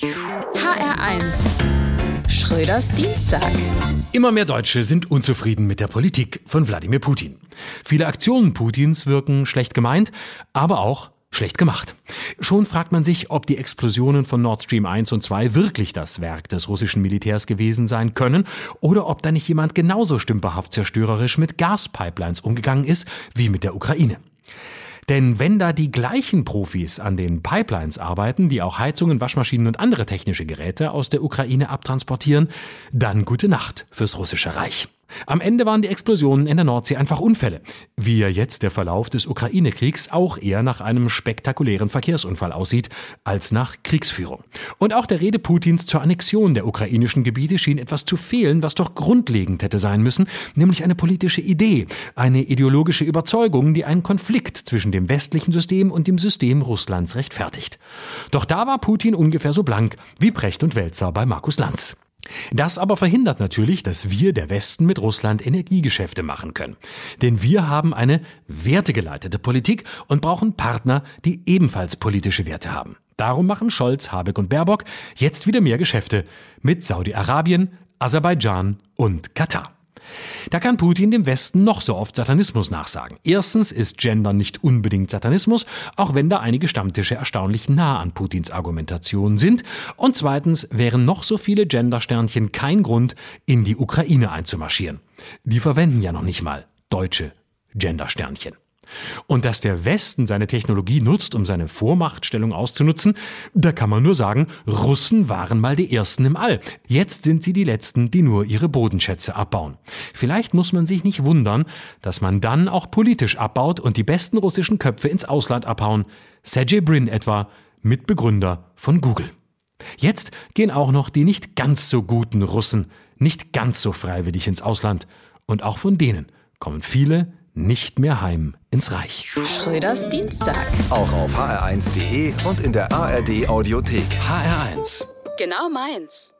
HR1 Schröders Dienstag. Immer mehr Deutsche sind unzufrieden mit der Politik von Wladimir Putin. Viele Aktionen Putins wirken schlecht gemeint, aber auch schlecht gemacht. Schon fragt man sich, ob die Explosionen von Nord Stream 1 und 2 wirklich das Werk des russischen Militärs gewesen sein können oder ob da nicht jemand genauso stümperhaft zerstörerisch mit Gaspipelines umgegangen ist wie mit der Ukraine. Denn wenn da die gleichen Profis an den Pipelines arbeiten, die auch Heizungen, Waschmaschinen und andere technische Geräte aus der Ukraine abtransportieren, dann gute Nacht fürs russische Reich. Am Ende waren die Explosionen in der Nordsee einfach Unfälle, wie ja jetzt der Verlauf des Ukraine-Kriegs auch eher nach einem spektakulären Verkehrsunfall aussieht, als nach Kriegsführung. Und auch der Rede Putins zur Annexion der ukrainischen Gebiete schien etwas zu fehlen, was doch grundlegend hätte sein müssen, nämlich eine politische Idee, eine ideologische Überzeugung, die einen Konflikt zwischen dem westlichen System und dem System Russlands rechtfertigt. Doch da war Putin ungefähr so blank wie Precht und Wälzer bei Markus Lanz. Das aber verhindert natürlich, dass wir, der Westen, mit Russland Energiegeschäfte machen können. Denn wir haben eine wertegeleitete Politik und brauchen Partner, die ebenfalls politische Werte haben. Darum machen Scholz, Habeck und Baerbock jetzt wieder mehr Geschäfte mit Saudi-Arabien, Aserbaidschan und Katar. Da kann Putin dem Westen noch so oft Satanismus nachsagen. Erstens ist Gender nicht unbedingt Satanismus, auch wenn da einige Stammtische erstaunlich nah an Putins Argumentation sind. Und zweitens wären noch so viele Gendersternchen kein Grund, in die Ukraine einzumarschieren. Die verwenden ja noch nicht mal deutsche Gendersternchen. Und dass der Westen seine Technologie nutzt, um seine Vormachtstellung auszunutzen, da kann man nur sagen, Russen waren mal die Ersten im All. Jetzt sind sie die Letzten, die nur ihre Bodenschätze abbauen. Vielleicht muss man sich nicht wundern, dass man dann auch politisch abbaut und die besten russischen Köpfe ins Ausland abhauen. Sergey Brin etwa, Mitbegründer von Google. Jetzt gehen auch noch die nicht ganz so guten Russen nicht ganz so freiwillig ins Ausland. Und auch von denen kommen viele nicht mehr heim ins Reich. Schröders Dienstag. Auch auf hr1.de und in der ARD Audiothek. HR1. Genau meins.